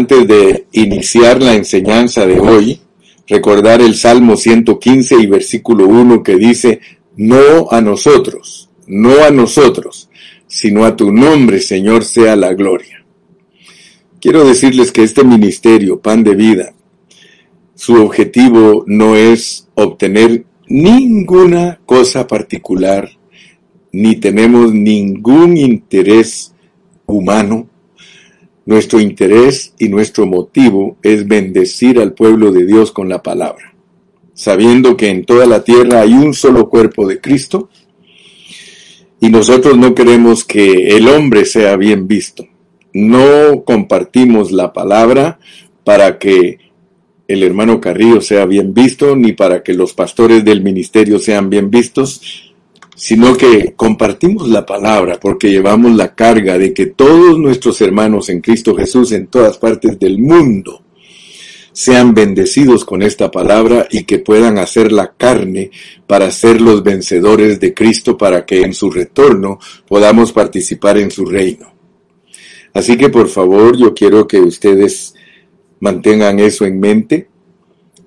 antes de iniciar la enseñanza de hoy, recordar el Salmo 115 y versículo 1 que dice, no a nosotros, no a nosotros, sino a tu nombre, Señor, sea la gloria. Quiero decirles que este ministerio, Pan de Vida, su objetivo no es obtener ninguna cosa particular, ni tenemos ningún interés humano. Nuestro interés y nuestro motivo es bendecir al pueblo de Dios con la palabra, sabiendo que en toda la tierra hay un solo cuerpo de Cristo, y nosotros no queremos que el hombre sea bien visto. No compartimos la palabra para que el hermano Carrillo sea bien visto, ni para que los pastores del ministerio sean bien vistos, sino que compartimos la palabra porque llevamos la carga de que todos nuestros hermanos en Cristo Jesús en todas partes del mundo sean bendecidos con esta palabra y que puedan hacer la carne para ser los vencedores de Cristo para que en su retorno podamos participar en su reino. Así que por favor yo quiero que ustedes Mantengan eso en mente,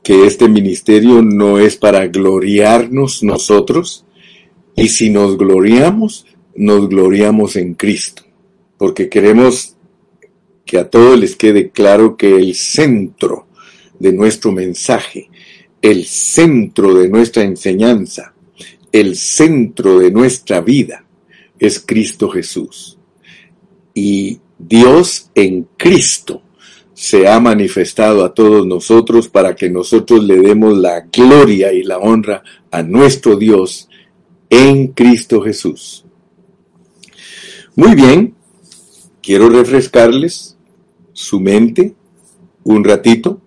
que este ministerio no es para gloriarnos nosotros, y si nos gloriamos, nos gloriamos en Cristo, porque queremos que a todos les quede claro que el centro de nuestro mensaje, el centro de nuestra enseñanza, el centro de nuestra vida es Cristo Jesús. Y Dios en Cristo se ha manifestado a todos nosotros para que nosotros le demos la gloria y la honra a nuestro Dios en Cristo Jesús. Muy bien, quiero refrescarles su mente un ratito.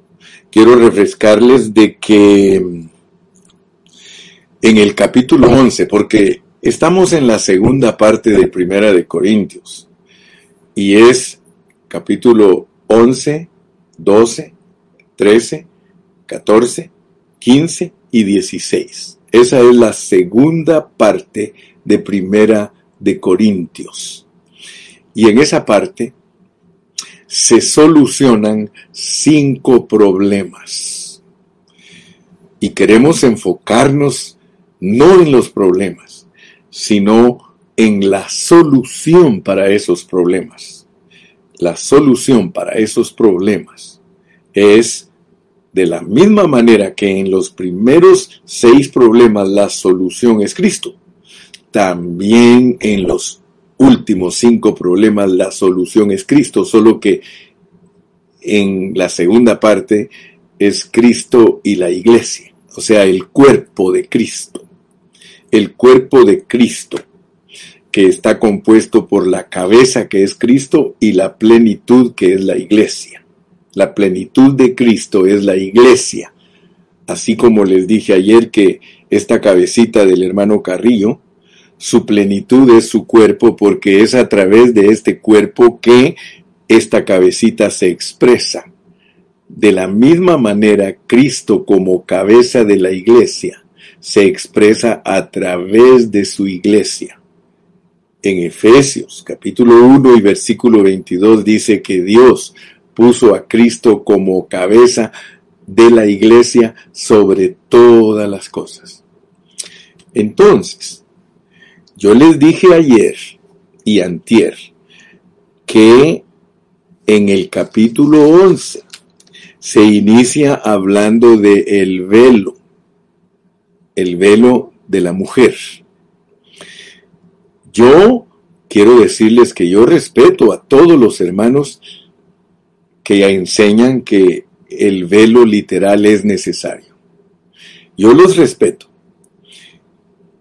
Quiero refrescarles de que en el capítulo 11, porque estamos en la segunda parte de Primera de Corintios, y es capítulo 11, 12, 13, 14, 15 y 16. Esa es la segunda parte de Primera de Corintios. Y en esa parte se solucionan cinco problemas. Y queremos enfocarnos no en los problemas, sino en la solución para esos problemas la solución para esos problemas es de la misma manera que en los primeros seis problemas la solución es Cristo, también en los últimos cinco problemas la solución es Cristo, solo que en la segunda parte es Cristo y la iglesia, o sea, el cuerpo de Cristo. El cuerpo de Cristo que está compuesto por la cabeza que es Cristo y la plenitud que es la iglesia. La plenitud de Cristo es la iglesia. Así como les dije ayer que esta cabecita del hermano Carrillo, su plenitud es su cuerpo porque es a través de este cuerpo que esta cabecita se expresa. De la misma manera, Cristo como cabeza de la iglesia se expresa a través de su iglesia en Efesios capítulo 1 y versículo 22 dice que Dios puso a Cristo como cabeza de la iglesia sobre todas las cosas. Entonces, yo les dije ayer y antier que en el capítulo 11 se inicia hablando de el velo, el velo de la mujer. Yo quiero decirles que yo respeto a todos los hermanos que enseñan que el velo literal es necesario. Yo los respeto.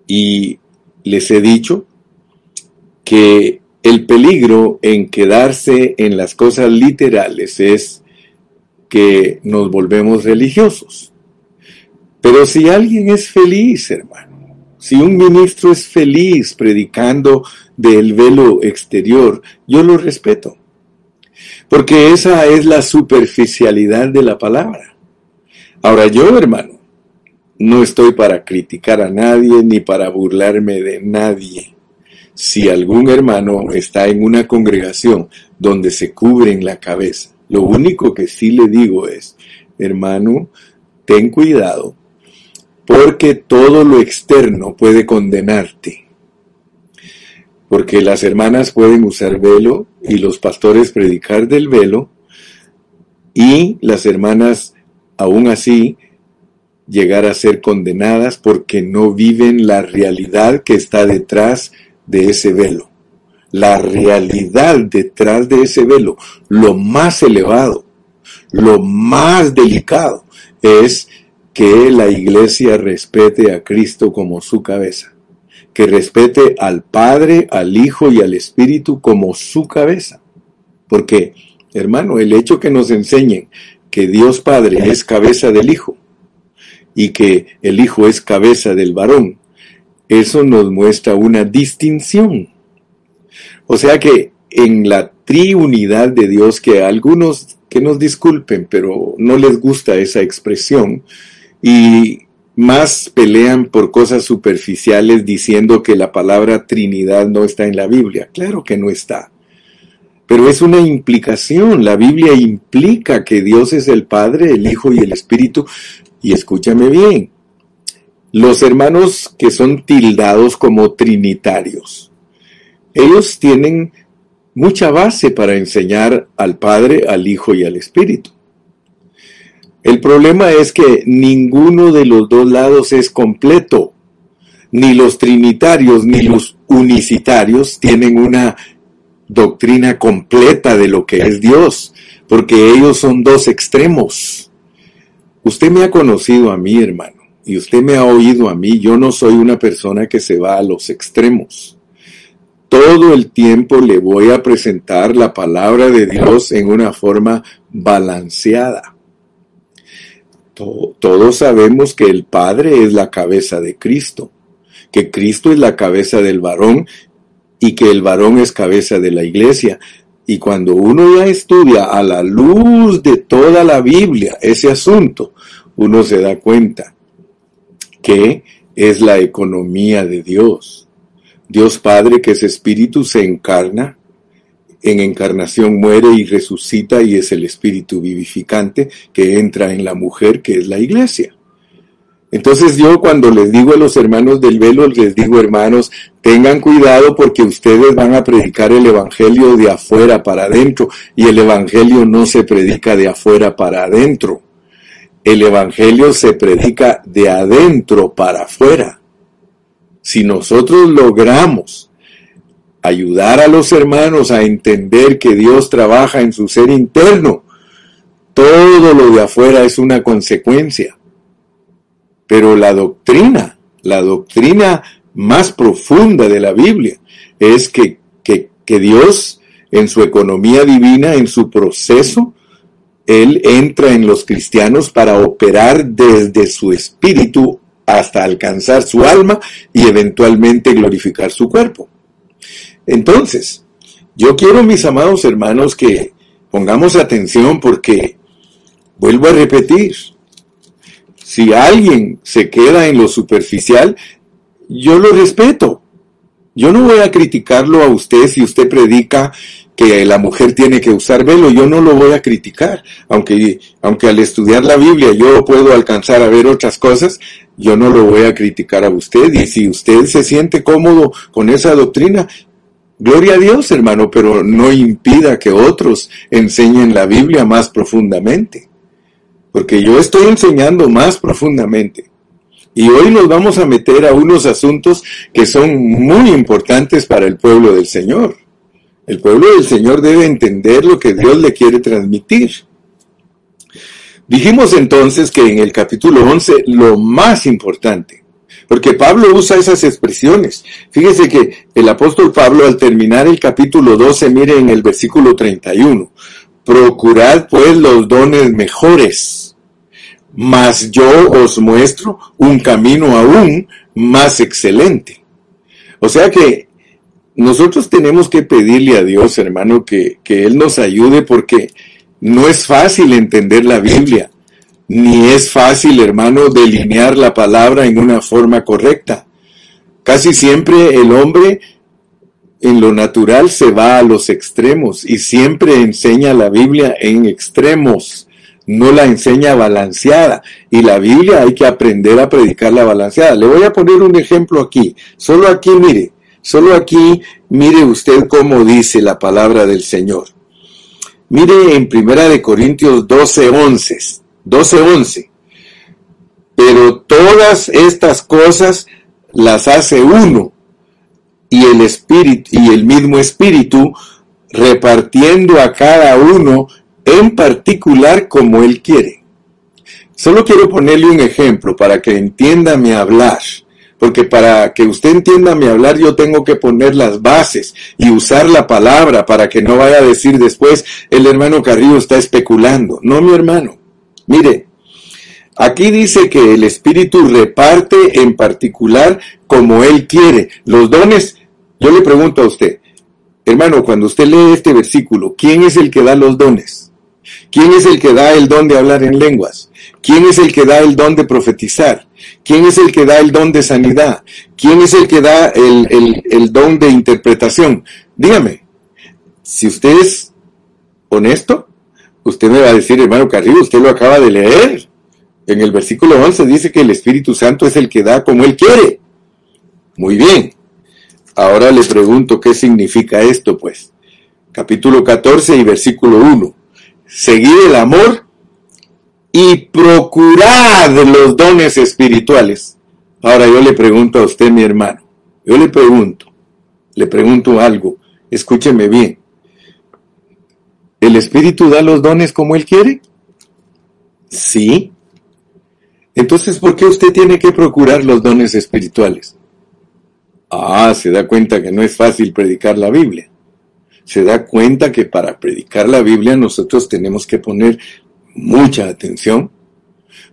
Y les he dicho que el peligro en quedarse en las cosas literales es que nos volvemos religiosos. Pero si alguien es feliz, hermano, si un ministro es feliz predicando del velo exterior, yo lo respeto. Porque esa es la superficialidad de la palabra. Ahora yo, hermano, no estoy para criticar a nadie ni para burlarme de nadie. Si algún hermano está en una congregación donde se cubren la cabeza Lo único que sí le digo es, hermano, ten cuidado, porque todo lo externo puede condenarte. Porque las hermanas pueden usar velo y los pastores predicar del velo y las hermanas aún así llegar a ser condenadas porque no viven la realidad que está detrás de ese velo. La realidad detrás de ese velo, lo más elevado, lo más delicado, es que la iglesia respete a Cristo como su cabeza, que respete al Padre, al Hijo y al Espíritu como su cabeza. Porque, hermano, el hecho que nos enseñen que Dios Padre es cabeza del Hijo y que el Hijo es cabeza del varón, eso nos muestra una distinción. O sea que en la triunidad de Dios, que algunos que nos disculpen, pero no les gusta esa expresión, y más pelean por cosas superficiales diciendo que la palabra Trinidad no está en la Biblia. Claro que no está. Pero es una implicación. La Biblia implica que Dios es el Padre, el Hijo y el Espíritu. Y escúchame bien, los hermanos que son tildados como trinitarios, ellos tienen mucha base para enseñar al Padre, al Hijo y al Espíritu. El problema es que ninguno de los dos lados es completo. Ni los trinitarios ni los unicitarios tienen una doctrina completa de lo que es Dios, porque ellos son dos extremos. Usted me ha conocido a mí, hermano, y usted me ha oído a mí. Yo no soy una persona que se va a los extremos. Todo el tiempo le voy a presentar la palabra de Dios en una forma balanceada todos sabemos que el Padre es la cabeza de Cristo, que Cristo es la cabeza del varón y que el varón es cabeza de la iglesia. Y cuando uno ya estudia a la luz de toda la Biblia ese asunto, uno se da cuenta que es la economía de Dios. Dios Padre, que es espíritu, se encarna en encarnación muere y resucita y es el espíritu vivificante que entra en la mujer que es la iglesia. Entonces yo cuando les digo a los hermanos del velo, les digo hermanos, tengan cuidado porque ustedes van a predicar el Evangelio de afuera para adentro y el Evangelio no se predica de afuera para adentro. El Evangelio se predica de adentro para afuera. Si nosotros logramos ayudar a los hermanos a entender que Dios trabaja en su ser interno. Todo lo de afuera es una consecuencia. Pero la doctrina, la doctrina más profunda de la Biblia es que, que, que Dios en su economía divina, en su proceso, Él entra en los cristianos para operar desde su espíritu hasta alcanzar su alma y eventualmente glorificar su cuerpo. Entonces, yo quiero, mis amados hermanos, que pongamos atención porque, vuelvo a repetir, si alguien se queda en lo superficial, yo lo respeto. Yo no voy a criticarlo a usted si usted predica que la mujer tiene que usar velo, yo no lo voy a criticar, aunque, aunque al estudiar la Biblia yo puedo alcanzar a ver otras cosas, yo no lo voy a criticar a usted. Y si usted se siente cómodo con esa doctrina, Gloria a Dios, hermano, pero no impida que otros enseñen la Biblia más profundamente. Porque yo estoy enseñando más profundamente. Y hoy nos vamos a meter a unos asuntos que son muy importantes para el pueblo del Señor. El pueblo del Señor debe entender lo que Dios le quiere transmitir. Dijimos entonces que en el capítulo 11 lo más importante porque Pablo usa esas expresiones. Fíjese que el apóstol Pablo al terminar el capítulo 12, mire en el versículo 31, procurad pues los dones mejores, mas yo os muestro un camino aún más excelente. O sea que nosotros tenemos que pedirle a Dios, hermano, que, que Él nos ayude porque no es fácil entender la Biblia ni es fácil, hermano, delinear la palabra en una forma correcta. Casi siempre el hombre en lo natural se va a los extremos y siempre enseña la Biblia en extremos, no la enseña balanceada. Y la Biblia hay que aprender a predicarla balanceada. Le voy a poner un ejemplo aquí. Solo aquí, mire, solo aquí, mire usted cómo dice la palabra del Señor. Mire en Primera de Corintios 12, 11, 12, 11. Pero todas estas cosas las hace uno y el espíritu y el mismo espíritu repartiendo a cada uno en particular como él quiere. Solo quiero ponerle un ejemplo para que entienda mi hablar. Porque para que usted entienda mi hablar yo tengo que poner las bases y usar la palabra para que no vaya a decir después el hermano Carrillo está especulando. No, mi hermano. Mire, aquí dice que el Espíritu reparte en particular como Él quiere. Los dones, yo le pregunto a usted, hermano, cuando usted lee este versículo, ¿quién es el que da los dones? ¿Quién es el que da el don de hablar en lenguas? ¿Quién es el que da el don de profetizar? ¿Quién es el que da el don de sanidad? ¿Quién es el que da el, don de interpretación? Dígame, si usted es honesto, usted me va a decir, hermano Carrillo, usted lo acaba de leer. En el versículo 11 dice que el Espíritu Santo es el que da como Él quiere. Muy bien. Ahora le pregunto qué significa esto, pues. Capítulo 14 y versículo 1. Seguir el amor y procurad los dones espirituales. Ahora yo le pregunto a usted, mi hermano, yo le pregunto, le pregunto algo, escúcheme bien. ¿El Espíritu da los dones como Él quiere? Sí. Entonces, ¿por qué usted tiene que procurar los dones espirituales? Ah, se da cuenta que no es fácil predicar la Biblia. Se da cuenta que para predicar la Biblia nosotros tenemos que poner mucha atención,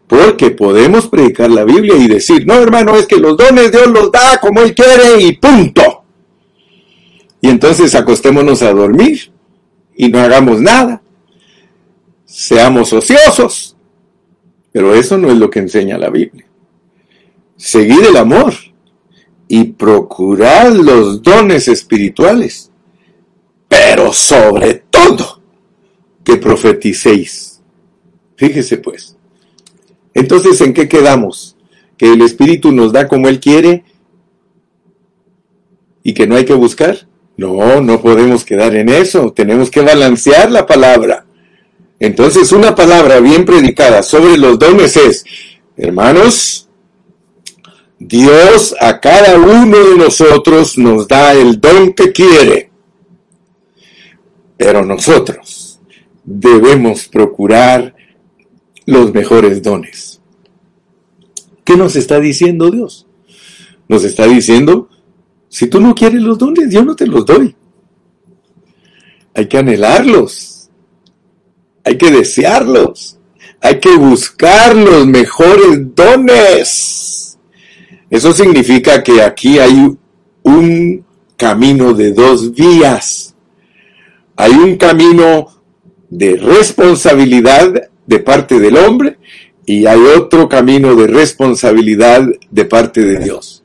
porque podemos predicar la Biblia y decir, no hermano, es que los dones Dios los da como Él quiere y punto. Y entonces acostémonos a dormir y no hagamos nada. Seamos ociosos. Pero eso no es lo que enseña la Biblia. Seguid el amor y procurad los dones espirituales, pero sobre todo que profeticéis Fíjese pues. Entonces, ¿en qué quedamos? ¿Que el Espíritu nos da como Él quiere y que no hay que buscar? No, no podemos quedar en eso. Tenemos que balancear la palabra. Entonces, una palabra bien predicada sobre los dones es, hermanos, Dios a cada uno de nosotros nos da el don que quiere. Pero nosotros debemos procurar los mejores dones. ¿Qué nos está diciendo Dios? Nos está diciendo, si tú no quieres los dones, yo no te los doy. Hay que anhelarlos, hay que desearlos, hay que buscar los mejores dones. Eso significa que aquí hay un camino de dos vías. Hay un camino de responsabilidad de parte del hombre y hay otro camino de responsabilidad de parte de Dios.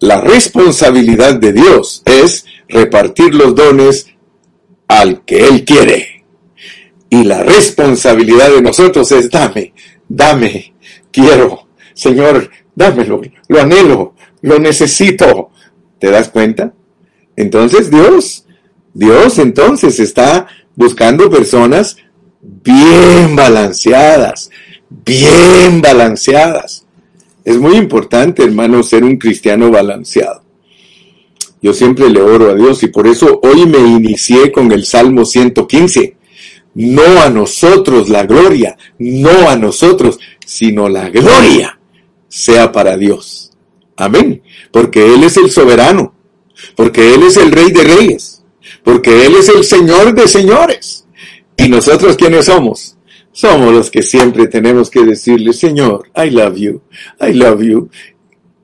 La responsabilidad de Dios es repartir los dones al que Él quiere. Y la responsabilidad de nosotros es dame, dame, quiero, Señor, dámelo, lo anhelo, lo necesito. ¿Te das cuenta? Entonces Dios, Dios entonces está buscando personas bien balanceadas, bien balanceadas. Es muy importante, hermano, ser un cristiano balanceado. Yo siempre le oro a Dios y por eso hoy me inicié con el Salmo 115. No a nosotros la gloria, no a nosotros, sino la gloria sea para Dios. Amén. Porque Él es el soberano, porque Él es el rey de reyes, porque Él es el Señor de señores. ¿Y nosotros quiénes somos? Somos los que siempre tenemos que decirle, Señor, I love you, I love you,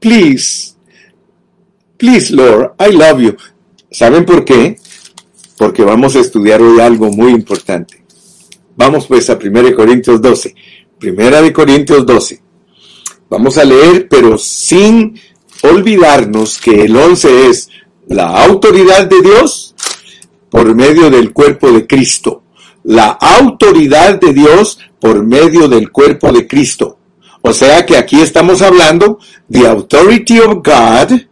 please, please Lord, I love you. ¿Saben por qué? Porque vamos a estudiar hoy algo muy importante. Vamos pues a 1 Corintios 12. Primera de Corintios 12. Vamos a leer, pero sin olvidarnos que el 11 es la autoridad de Dios por medio del cuerpo de Cristo. La autoridad de Dios por medio del cuerpo de Cristo. O sea que aquí estamos hablando the authority of God.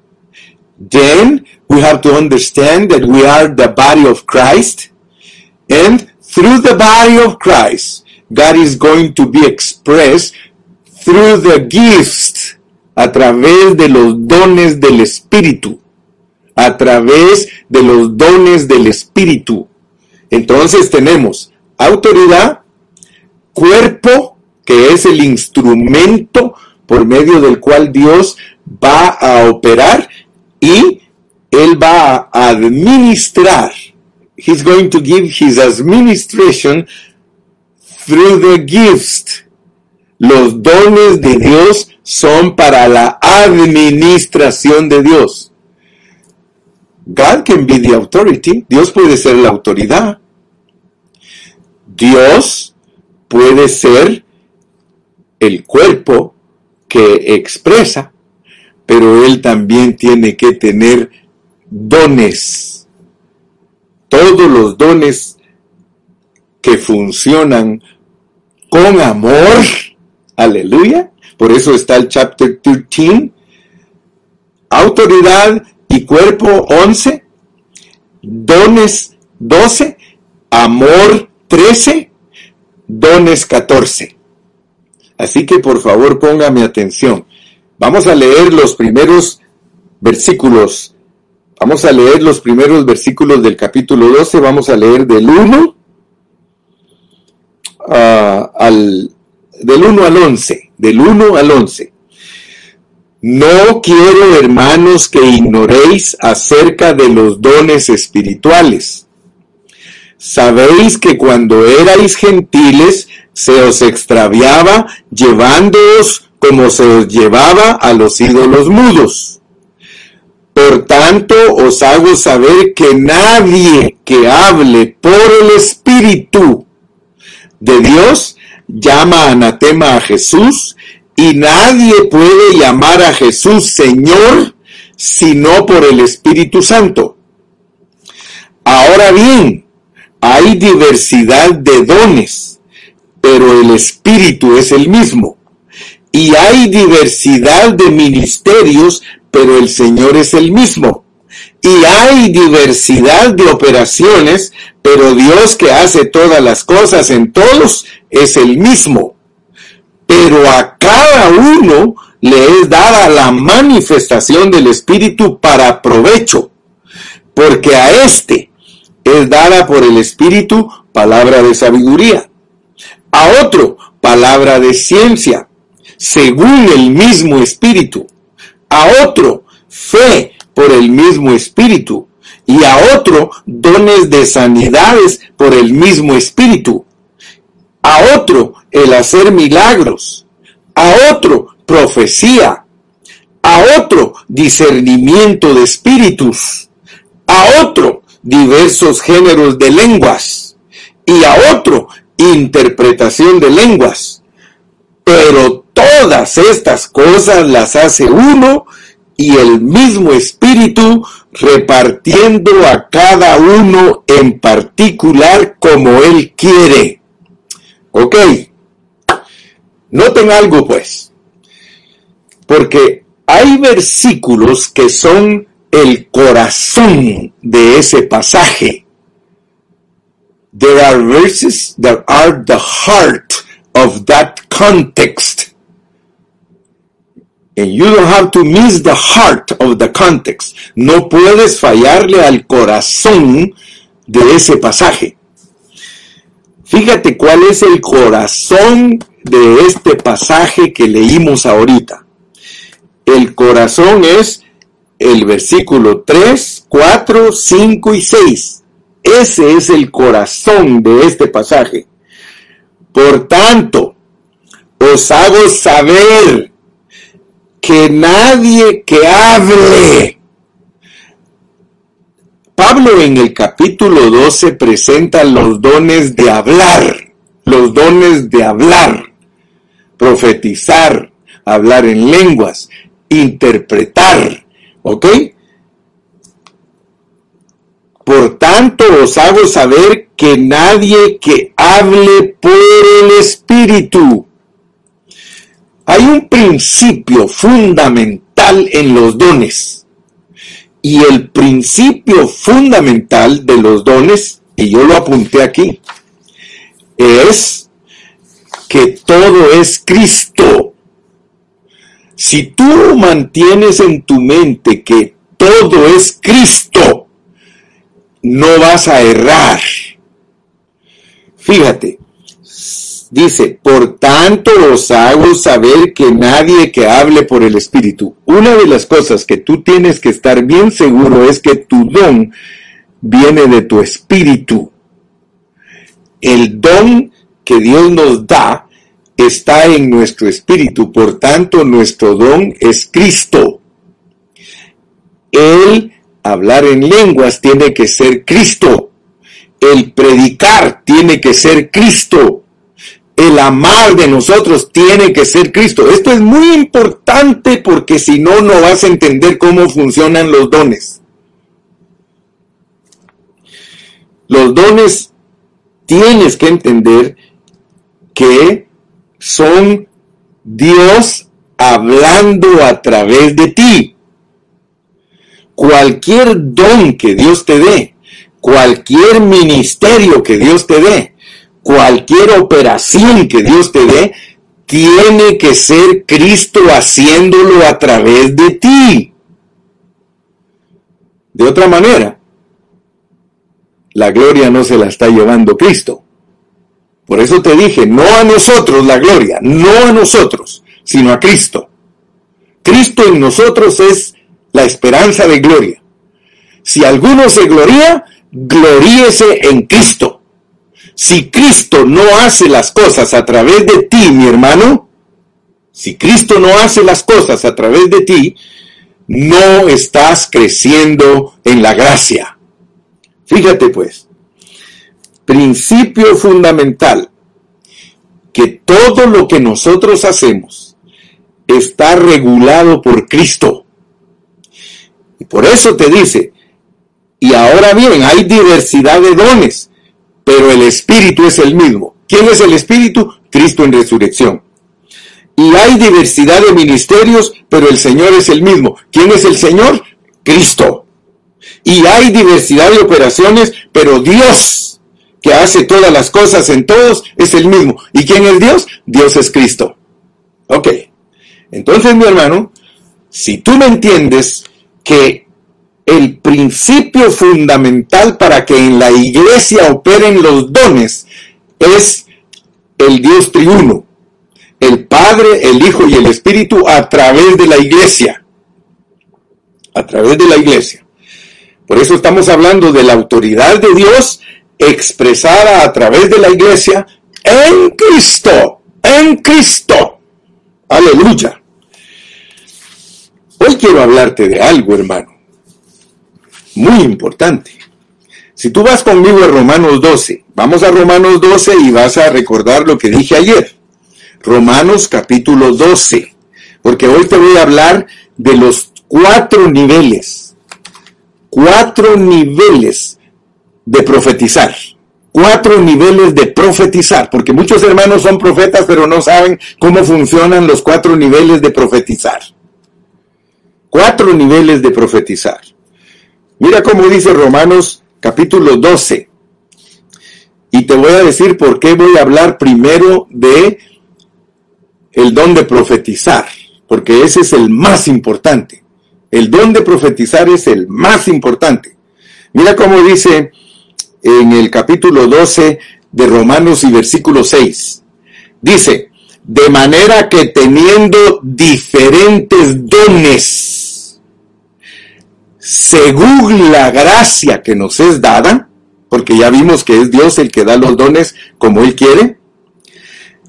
Then we have to understand that we are the body of Christ. And through the body of Christ, God is going to be expressed through the gifts, a través de los dones del Espíritu, a través de los dones del Espíritu. Entonces tenemos autoridad, cuerpo, que es el instrumento por medio del cual Dios va a operar y Él va a administrar. He's going to give his administration through the gifts. Los dones de Dios son para la administración de Dios. God can be the authority. Dios puede ser la autoridad. Dios puede ser el cuerpo que expresa, pero Él también tiene que tener dones. Todos los dones que funcionan con amor. Aleluya. Por eso está el chapter 13. Autoridad y cuerpo 11. Dones 12. Amor 13. Dones 14. Así que por favor póngame atención. Vamos a leer los primeros versículos. Vamos a leer los primeros versículos del capítulo 12. Vamos a leer del 1 uh, al del 1 al 11. Del 1 al 11. No quiero, hermanos, que ignoréis acerca de los dones espirituales. Sabéis que cuando erais gentiles se os extraviaba llevándoos como se os llevaba a los ídolos mudos. Por tanto, os hago saber que nadie que hable por el Espíritu de Dios llama anatema a Jesús y nadie puede llamar a Jesús Señor sino por el Espíritu Santo. Ahora bien, hay diversidad de dones, pero el Espíritu es el mismo. Y hay diversidad de ministerios, pero el Señor es el mismo. Y hay diversidad de operaciones, pero Dios que hace todas las cosas en todos es el mismo pero a cada uno le es dada la manifestación del Espíritu para provecho, porque a éste es dada por el Espíritu palabra de sabiduría, a otro palabra de ciencia, según el mismo Espíritu, a otro fe por el mismo Espíritu, y a otro dones de sanidades por el mismo Espíritu, a otro el hacer milagros, a otro profecía, a otro discernimiento de espíritus, a otro diversos géneros de lenguas y a otro interpretación de lenguas. Pero todas estas cosas las hace uno y el mismo espíritu repartiendo a cada uno en particular como él quiere. Ok, Noten algo pues, porque hay versículos que son el corazón de ese pasaje. There are verses that are the heart of that context. And you don't have to miss the heart of the context. No puedes fallarle al corazón de ese pasaje. Fíjate cuál es el corazón de este pasaje que leímos ahorita. El corazón es el versículo 3, 4, 5 y 6. Ese es el corazón de este pasaje. Por tanto, os hago saber que nadie que hable. Pablo en el capítulo 12 presenta los dones de hablar, los dones de hablar profetizar, hablar en lenguas, interpretar, ¿ok? Por tanto os hago saber que nadie que hable por el Espíritu. Hay un principio fundamental en los dones. Y el principio fundamental de los dones, y yo lo apunté aquí, es que todo es Cristo. Si tú mantienes en tu mente que todo es Cristo, no vas a errar. Fíjate, dice, por tanto os hago saber que nadie que hable por el Espíritu. Una de las cosas que tú tienes que estar bien seguro es que tu don viene de tu espíritu. El don que Dios nos da está en nuestro espíritu, por tanto nuestro don es Cristo. El hablar en lenguas tiene que ser Cristo. El predicar tiene que ser Cristo. El amar de nosotros tiene que ser Cristo. Esto es muy importante porque si no, no vas a entender cómo funcionan los dones. Los dones tienes que entender que son Dios hablando a través de ti cualquier don que Dios te dé, cualquier ministerio que Dios te dé, cualquier operación que Dios te dé, tiene que ser Cristo haciéndolo a través de ti. De otra manera, la gloria no se la está llevando Cristo. Por eso te dije, no a nosotros la gloria, no a nosotros, sino a Cristo. Cristo en nosotros es la esperanza de gloria. Si alguno se gloría, gloríese en Cristo. Si Cristo no hace las cosas a través de ti, mi hermano, si Cristo no hace las cosas a través de ti, no estás creciendo en la gracia. Fíjate pues, principio fundamental, que todo lo que nosotros hacemos está regulado por Cristo. Y por eso te dice, y ahora bien, hay diversidad de dones, pero el Espíritu es el mismo. ¿Quién es el Espíritu? Cristo en resurrección. Y hay diversidad de ministerios, pero el Señor es el mismo. ¿Quién es el Señor? Cristo. Y hay diversidad de operaciones, pero Dios, que hace todas las cosas en todos, es el mismo. ¿Y quién es Dios? Dios es Cristo. Ok. Entonces, mi hermano, si tú me entiendes, que el principio fundamental para que en la iglesia operen los dones es el Dios triuno, el Padre, el Hijo y el Espíritu a través de la iglesia. A través de la iglesia. Por eso estamos hablando de la autoridad de Dios expresada a través de la iglesia en Cristo, en Cristo. Aleluya. Hoy quiero hablarte de algo, hermano, muy importante. Si tú vas conmigo a Romanos 12, vamos a Romanos 12 y vas a recordar lo que dije ayer. Romanos capítulo 12, porque hoy te voy a hablar de los cuatro niveles, cuatro niveles de profetizar, cuatro niveles de profetizar, porque muchos hermanos son profetas pero no saben cómo funcionan los cuatro niveles de profetizar cuatro niveles de profetizar. Mira cómo dice Romanos capítulo 12. Y te voy a decir por qué voy a hablar primero de el don de profetizar, porque ese es el más importante. El don de profetizar es el más importante. Mira cómo dice en el capítulo 12 de Romanos y versículo 6. Dice, de manera que teniendo diferentes dones, según la gracia que nos es dada, porque ya vimos que es Dios el que da los dones como Él quiere,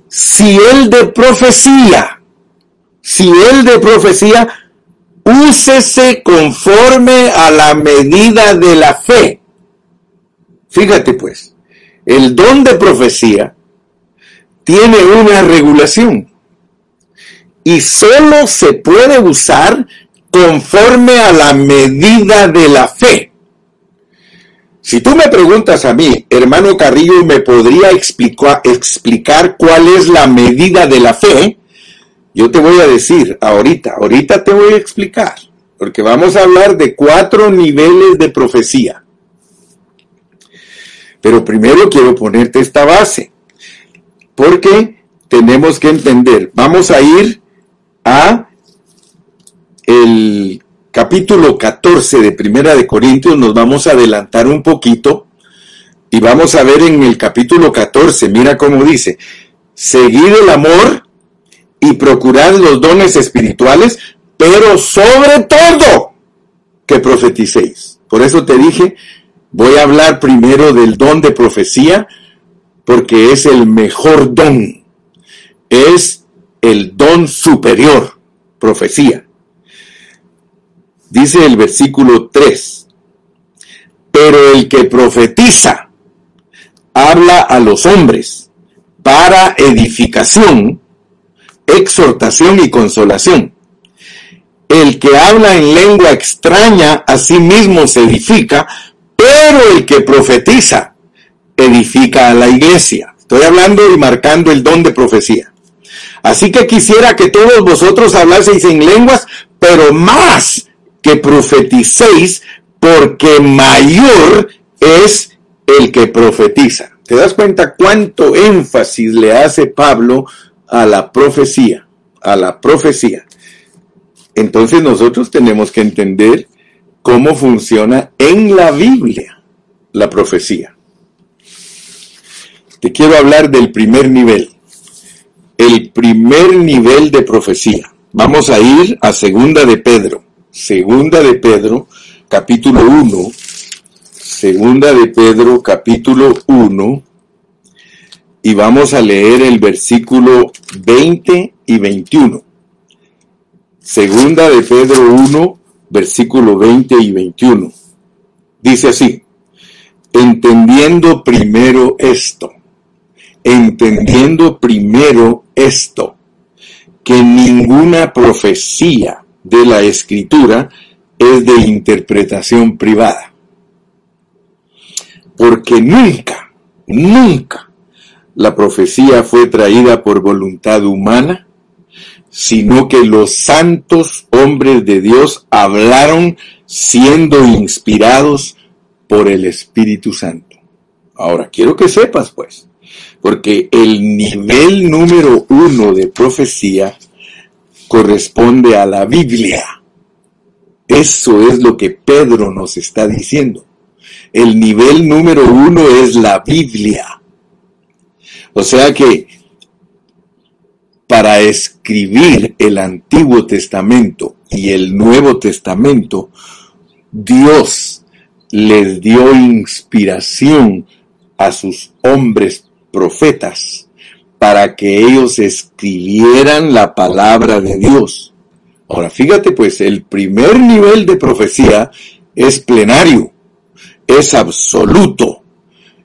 si Él de profecía, si Él de profecía, úsese conforme a la medida de la fe. Fíjate pues, el don de profecía tiene una regulación y solo se puede usar conforme a la medida de la fe. Si tú me preguntas a mí, hermano Carrillo, ¿me podría explicar, explicar cuál es la medida de la fe? Yo te voy a decir ahorita, ahorita te voy a explicar, porque vamos a hablar de cuatro niveles de profecía. Pero primero quiero ponerte esta base, porque tenemos que entender, vamos a ir a el capítulo 14 de Primera de Corintios, nos vamos a adelantar un poquito y vamos a ver en el capítulo 14, mira cómo dice, seguid el amor y procurad los dones espirituales, pero sobre todo que profeticéis. Por eso te dije, voy a hablar primero del don de profecía, porque es el mejor don, es el don superior, profecía. Dice el versículo 3, pero el que profetiza habla a los hombres para edificación, exhortación y consolación. El que habla en lengua extraña a sí mismo se edifica, pero el que profetiza edifica a la iglesia. Estoy hablando y marcando el don de profecía. Así que quisiera que todos vosotros hablaseis en lenguas, pero más que profeticéis, porque mayor es el que profetiza. ¿Te das cuenta cuánto énfasis le hace Pablo a la profecía? A la profecía. Entonces nosotros tenemos que entender cómo funciona en la Biblia la profecía. Te quiero hablar del primer nivel. El primer nivel de profecía. Vamos a ir a segunda de Pedro. Segunda de Pedro, capítulo 1. Segunda de Pedro, capítulo 1. Y vamos a leer el versículo 20 y 21. Segunda de Pedro 1, versículo 20 y 21. Dice así, entendiendo primero esto, entendiendo primero esto, que ninguna profecía de la escritura es de interpretación privada. Porque nunca, nunca la profecía fue traída por voluntad humana, sino que los santos hombres de Dios hablaron siendo inspirados por el Espíritu Santo. Ahora, quiero que sepas, pues, porque el nivel número uno de profecía corresponde a la Biblia. Eso es lo que Pedro nos está diciendo. El nivel número uno es la Biblia. O sea que para escribir el Antiguo Testamento y el Nuevo Testamento, Dios les dio inspiración a sus hombres profetas para que ellos escribieran la palabra de Dios. Ahora, fíjate pues, el primer nivel de profecía es plenario, es absoluto,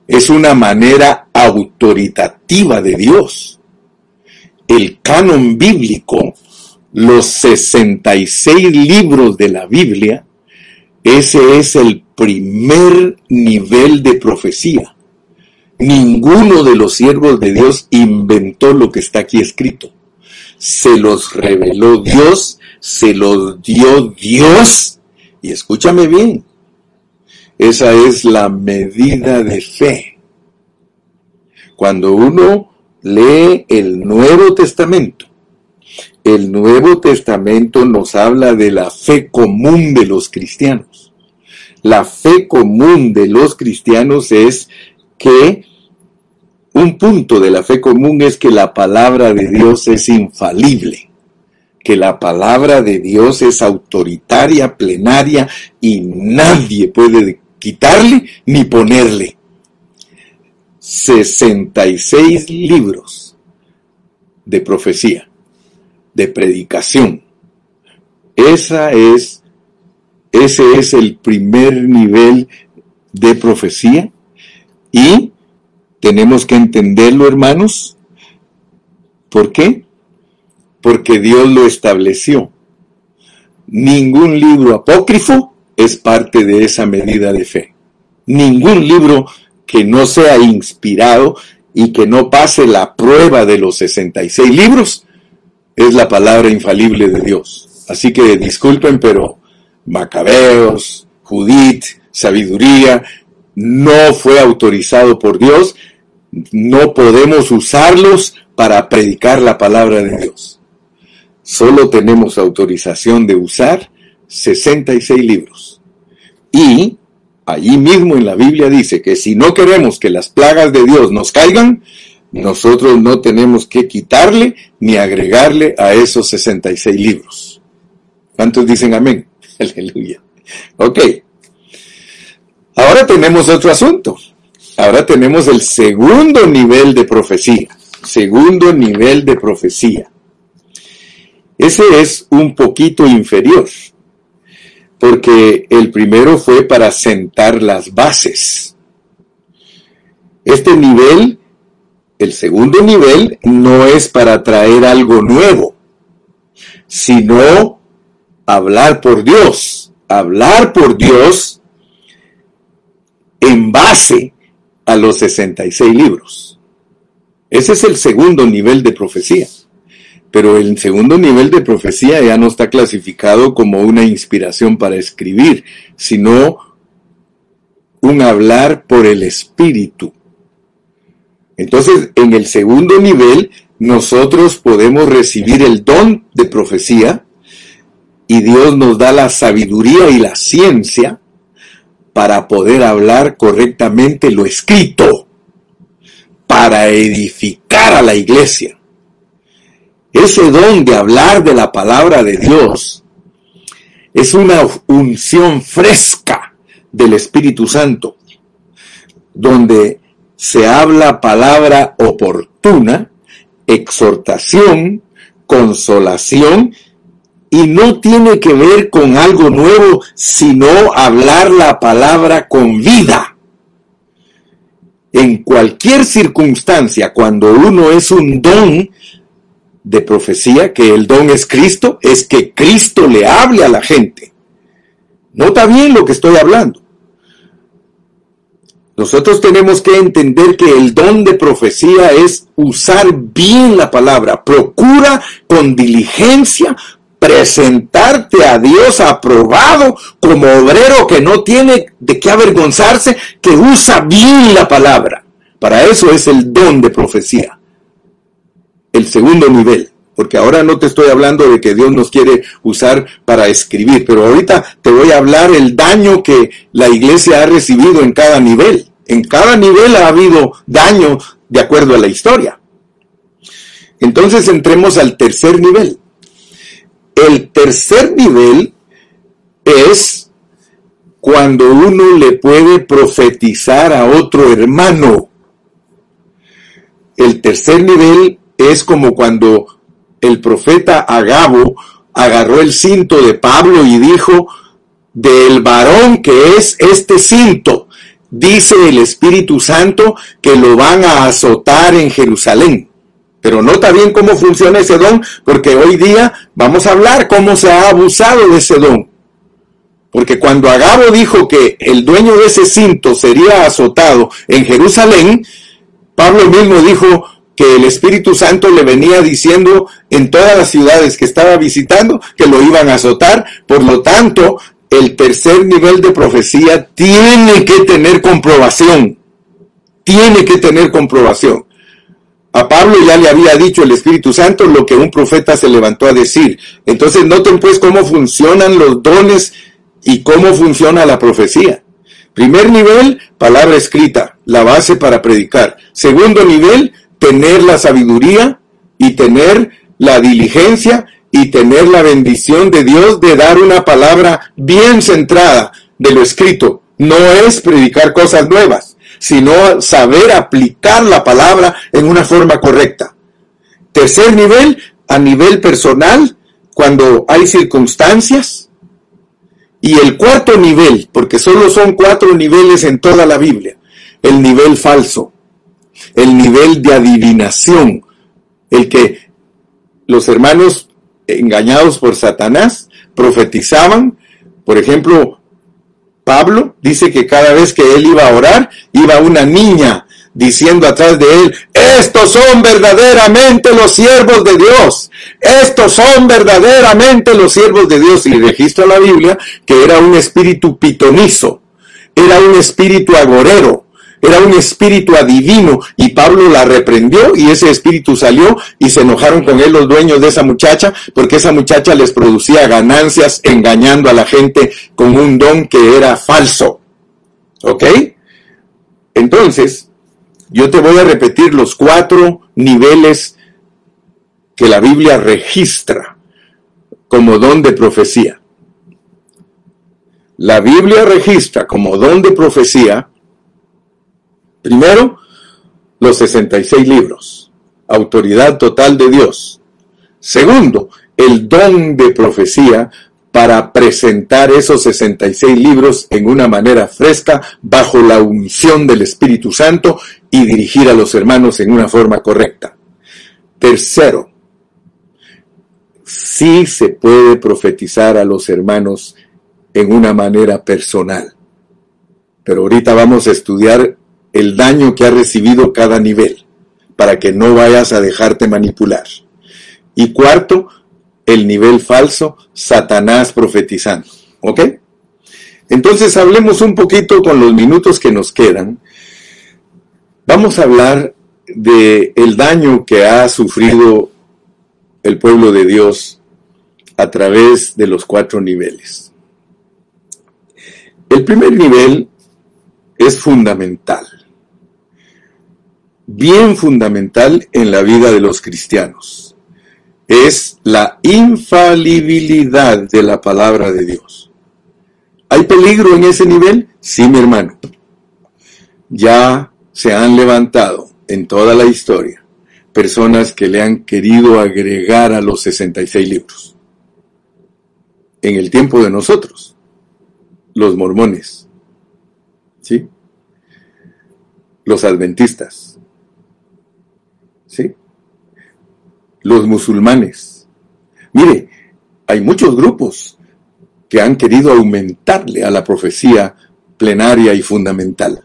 es una manera autoritativa de Dios. El canon bíblico, los 66 libros de la Biblia, ese es el primer nivel de profecía. Ninguno de los siervos de Dios inventó lo que está aquí escrito. Se los reveló Dios, se los dio Dios. Y escúchame bien, esa es la medida de fe. Cuando uno lee el Nuevo Testamento, el Nuevo Testamento nos habla de la fe común de los cristianos. La fe común de los cristianos es que un punto de la fe común es que la palabra de Dios es infalible, que la palabra de Dios es autoritaria, plenaria y nadie puede quitarle ni ponerle. 66 libros de profecía, de predicación. Esa es, ese es el primer nivel de profecía y tenemos que entenderlo, hermanos. ¿Por qué? Porque Dios lo estableció. Ningún libro apócrifo es parte de esa medida de fe. Ningún libro que no sea inspirado y que no pase la prueba de los 66 libros es la palabra infalible de Dios. Así que disculpen, pero Macabeos, Judith, Sabiduría, no fue autorizado por Dios, no podemos usarlos para predicar la palabra de Dios. Solo tenemos autorización de usar 66 libros. Y allí mismo en la Biblia dice que si no queremos que las plagas de Dios nos caigan, nosotros no tenemos que quitarle ni agregarle a esos 66 libros. ¿Cuántos dicen amén? Aleluya. Ok. Ahora tenemos otro asunto. Ahora tenemos el segundo nivel de profecía. Segundo nivel de profecía. Ese es un poquito inferior, porque el primero fue para sentar las bases. Este nivel, el segundo nivel, no es para traer algo nuevo, sino hablar por Dios. Hablar por Dios en base a los 66 libros. Ese es el segundo nivel de profecía. Pero el segundo nivel de profecía ya no está clasificado como una inspiración para escribir, sino un hablar por el Espíritu. Entonces, en el segundo nivel, nosotros podemos recibir el don de profecía y Dios nos da la sabiduría y la ciencia para poder hablar correctamente lo escrito, para edificar a la iglesia. Ese don de hablar de la palabra de Dios es una unción fresca del Espíritu Santo, donde se habla palabra oportuna, exhortación, consolación y no tiene que ver con algo nuevo, sino hablar la palabra con vida. En cualquier circunstancia, cuando uno es un don de profecía, que el don es Cristo, es que Cristo le hable a la gente. Nota bien lo que estoy hablando. Nosotros tenemos que entender que el don de profecía es usar bien la palabra. Procura con diligencia presentarte a Dios aprobado como obrero que no tiene de qué avergonzarse, que usa bien la palabra. Para eso es el don de profecía. El segundo nivel. Porque ahora no te estoy hablando de que Dios nos quiere usar para escribir, pero ahorita te voy a hablar el daño que la iglesia ha recibido en cada nivel. En cada nivel ha habido daño de acuerdo a la historia. Entonces entremos al tercer nivel. El tercer nivel es cuando uno le puede profetizar a otro hermano. El tercer nivel es como cuando el profeta Agabo agarró el cinto de Pablo y dijo, del varón que es este cinto, dice el Espíritu Santo que lo van a azotar en Jerusalén. Pero nota bien cómo funciona ese don, porque hoy día vamos a hablar cómo se ha abusado de ese don. Porque cuando Agabo dijo que el dueño de ese cinto sería azotado en Jerusalén, Pablo mismo dijo que el Espíritu Santo le venía diciendo en todas las ciudades que estaba visitando que lo iban a azotar. Por lo tanto, el tercer nivel de profecía tiene que tener comprobación. Tiene que tener comprobación. A Pablo ya le había dicho el Espíritu Santo lo que un profeta se levantó a decir. Entonces noten pues cómo funcionan los dones y cómo funciona la profecía. Primer nivel, palabra escrita, la base para predicar. Segundo nivel, tener la sabiduría y tener la diligencia y tener la bendición de Dios de dar una palabra bien centrada de lo escrito. No es predicar cosas nuevas sino saber aplicar la palabra en una forma correcta. Tercer nivel, a nivel personal, cuando hay circunstancias. Y el cuarto nivel, porque solo son cuatro niveles en toda la Biblia, el nivel falso, el nivel de adivinación, el que los hermanos engañados por Satanás profetizaban, por ejemplo, Pablo dice que cada vez que él iba a orar, iba una niña diciendo atrás de él, estos son verdaderamente los siervos de Dios, estos son verdaderamente los siervos de Dios. Y registra la Biblia que era un espíritu pitonizo, era un espíritu agorero, era un espíritu adivino y Pablo la reprendió y ese espíritu salió y se enojaron con él los dueños de esa muchacha porque esa muchacha les producía ganancias engañando a la gente con un don que era falso. ¿Ok? Entonces, yo te voy a repetir los cuatro niveles que la Biblia registra como don de profecía. La Biblia registra como don de profecía Primero, los 66 libros, autoridad total de Dios. Segundo, el don de profecía para presentar esos 66 libros en una manera fresca, bajo la unción del Espíritu Santo y dirigir a los hermanos en una forma correcta. Tercero, sí se puede profetizar a los hermanos en una manera personal. Pero ahorita vamos a estudiar el daño que ha recibido cada nivel, para que no vayas a dejarte manipular. Y cuarto, el nivel falso, Satanás profetizando. ¿Ok? Entonces hablemos un poquito con los minutos que nos quedan. Vamos a hablar de el daño que ha sufrido el pueblo de Dios a través de los cuatro niveles. El primer nivel es fundamental bien fundamental en la vida de los cristianos. Es la infalibilidad de la palabra de Dios. ¿Hay peligro en ese nivel? Sí, mi hermano. Ya se han levantado en toda la historia personas que le han querido agregar a los 66 libros. En el tiempo de nosotros, los mormones, ¿sí? Los adventistas, ¿sí? Los musulmanes. Mire, hay muchos grupos que han querido aumentarle a la profecía plenaria y fundamental.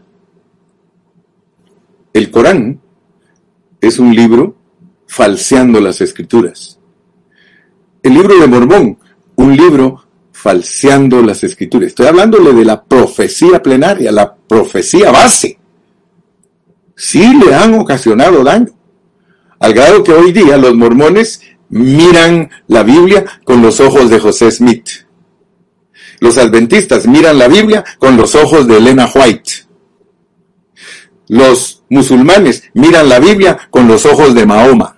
El Corán es un libro falseando las escrituras. El libro de Mormón, un libro falseando las escrituras. Estoy hablándole de la profecía plenaria, la profecía base. Sí le han ocasionado daño. Al grado que hoy día los mormones miran la Biblia con los ojos de José Smith. Los adventistas miran la Biblia con los ojos de Elena White. Los musulmanes miran la Biblia con los ojos de Mahoma.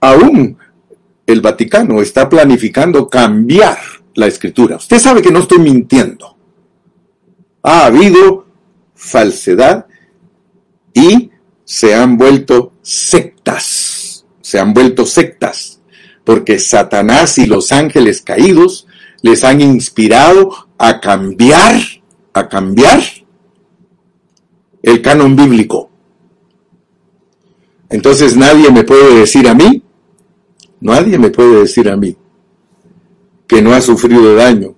Aún el Vaticano está planificando cambiar la escritura. Usted sabe que no estoy mintiendo. Ha habido falsedad y se han vuelto sectas, se han vuelto sectas, porque Satanás y los ángeles caídos les han inspirado a cambiar, a cambiar el canon bíblico. Entonces nadie me puede decir a mí, nadie me puede decir a mí que no ha sufrido daño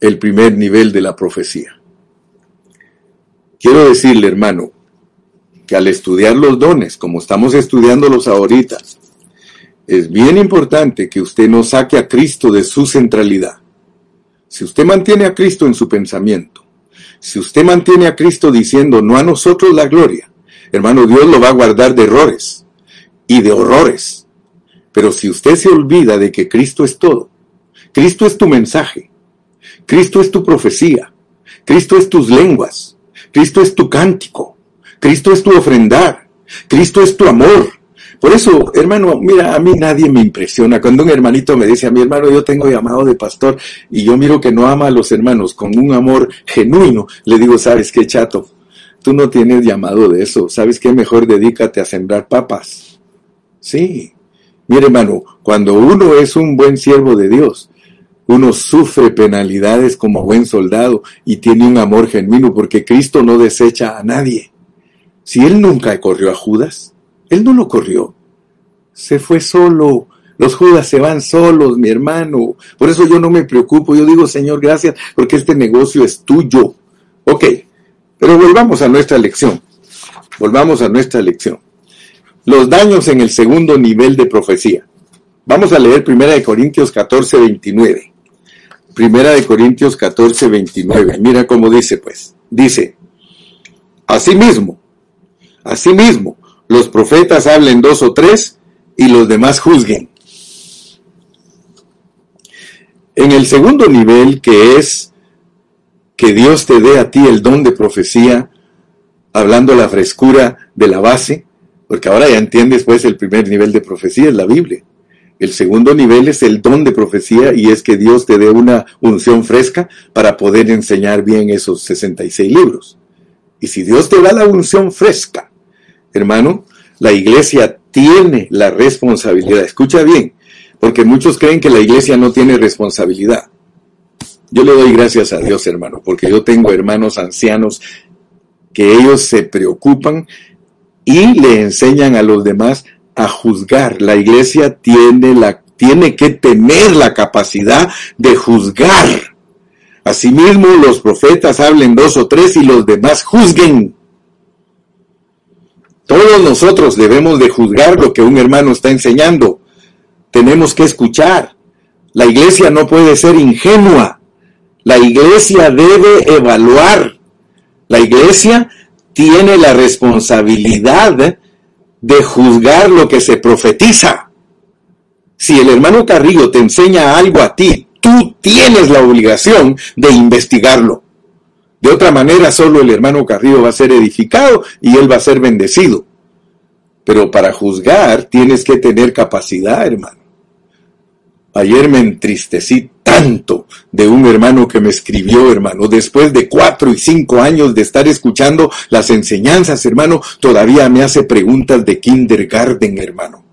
el primer nivel de la profecía. Quiero decirle, hermano, que al estudiar los dones, como estamos estudiándolos ahorita, es bien importante que usted no saque a Cristo de su centralidad. Si usted mantiene a Cristo en su pensamiento, si usted mantiene a Cristo diciendo no a nosotros la gloria, hermano, Dios lo va a guardar de errores y de horrores. Pero si usted se olvida de que Cristo es todo, Cristo es tu mensaje, Cristo es tu profecía, Cristo es tus lenguas, Cristo es tu cántico, Cristo es tu ofrendar. Cristo es tu amor. Por eso, hermano, mira, a mí nadie me impresiona. Cuando un hermanito me dice a mi hermano, yo tengo llamado de pastor y yo miro que no ama a los hermanos con un amor genuino, le digo, ¿sabes qué, chato? Tú no tienes llamado de eso. ¿Sabes qué? Mejor dedícate a sembrar papas. Sí. Mire, hermano, cuando uno es un buen siervo de Dios, uno sufre penalidades como buen soldado y tiene un amor genuino porque Cristo no desecha a nadie. Si él nunca corrió a Judas, él no lo corrió. Se fue solo Los Judas se van solos, mi hermano. Por eso yo no me preocupo. Yo digo, Señor, gracias, porque este negocio es tuyo. Ok, pero volvamos a nuestra lección. Volvamos a nuestra lección. Los daños en el segundo nivel de profecía. Vamos a leer 1 Corintios 14, 29. Primera de Corintios 14, 29. Mira cómo dice, pues. Dice, asimismo, asimismo, los profetas hablen dos o tres y los demás juzguen. En el segundo nivel, que es que Dios te dé a ti el don de profecía, hablando la frescura de la base, porque ahora ya entiendes pues el primer nivel de profecía es la Biblia. El segundo nivel es el don de profecía y es que Dios te dé una unción fresca para poder enseñar bien esos 66 libros. Y si Dios te da la unción fresca, hermano, la iglesia tiene la responsabilidad. Escucha bien, porque muchos creen que la iglesia no tiene responsabilidad. Yo le doy gracias a Dios, hermano, porque yo tengo hermanos ancianos que ellos se preocupan y le enseñan a los demás a juzgar. La iglesia tiene, la, tiene que tener la capacidad de juzgar. Asimismo, los profetas hablen dos o tres y los demás juzguen. Todos nosotros debemos de juzgar lo que un hermano está enseñando. Tenemos que escuchar. La iglesia no puede ser ingenua. La iglesia debe evaluar. La iglesia tiene la responsabilidad de juzgar lo que se profetiza. Si el hermano Carrillo te enseña algo a ti, tú tienes la obligación de investigarlo. De otra manera, solo el hermano Carrillo va a ser edificado y él va a ser bendecido. Pero para juzgar tienes que tener capacidad, hermano. Ayer me entristecí tanto de un hermano que me escribió, hermano. Después de cuatro y cinco años de estar escuchando las enseñanzas, hermano, todavía me hace preguntas de kindergarten, hermano.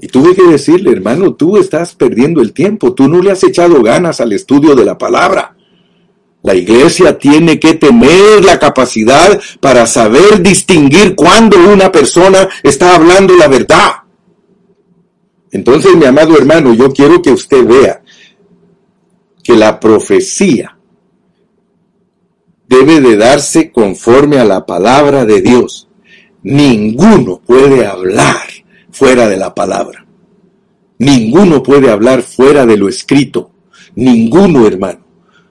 Y tuve que decirle, hermano, tú estás perdiendo el tiempo, tú no le has echado ganas al estudio de la palabra. La iglesia tiene que tener la capacidad para saber distinguir cuando una persona está hablando la verdad. Entonces, mi amado hermano, yo quiero que usted vea que la profecía debe de darse conforme a la palabra de Dios. Ninguno puede hablar fuera de la palabra. Ninguno puede hablar fuera de lo escrito. Ninguno, hermano.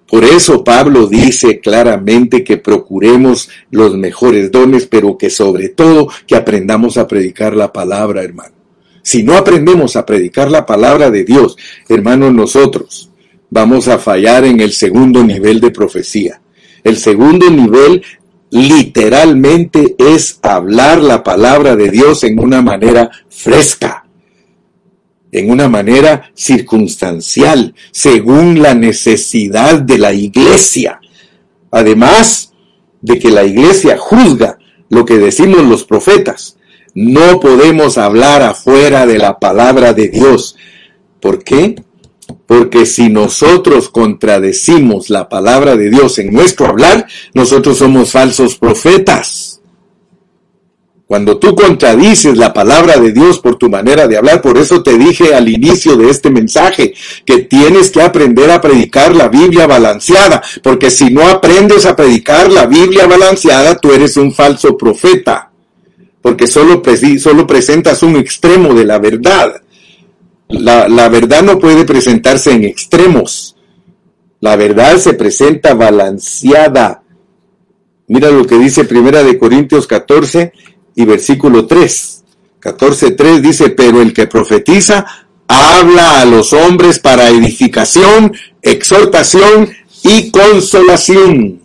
Por eso Pablo dice claramente que procuremos los mejores dones, pero que sobre todo que aprendamos a predicar la palabra, hermano. Si no aprendemos a predicar la palabra de Dios, hermanos, nosotros vamos a fallar en el segundo nivel de profecía. El segundo nivel literalmente es hablar la palabra de Dios en una manera fresca, en una manera circunstancial, según la necesidad de la iglesia. Además de que la iglesia juzga lo que decimos los profetas, no podemos hablar afuera de la palabra de Dios. ¿Por qué? Porque si nosotros contradecimos la palabra de Dios en nuestro hablar, nosotros somos falsos profetas. Cuando tú contradices la palabra de Dios por tu manera de hablar, por eso te dije al inicio de este mensaje que tienes que aprender a predicar la Biblia balanceada, porque si no aprendes a predicar la Biblia balanceada, tú eres un falso profeta, porque solo, solo presentas un extremo de la verdad. La, la verdad no puede presentarse en extremos. La verdad se presenta balanceada. Mira lo que dice Primera de Corintios 14 y versículo 3. 14.3 dice, pero el que profetiza habla a los hombres para edificación, exhortación y consolación.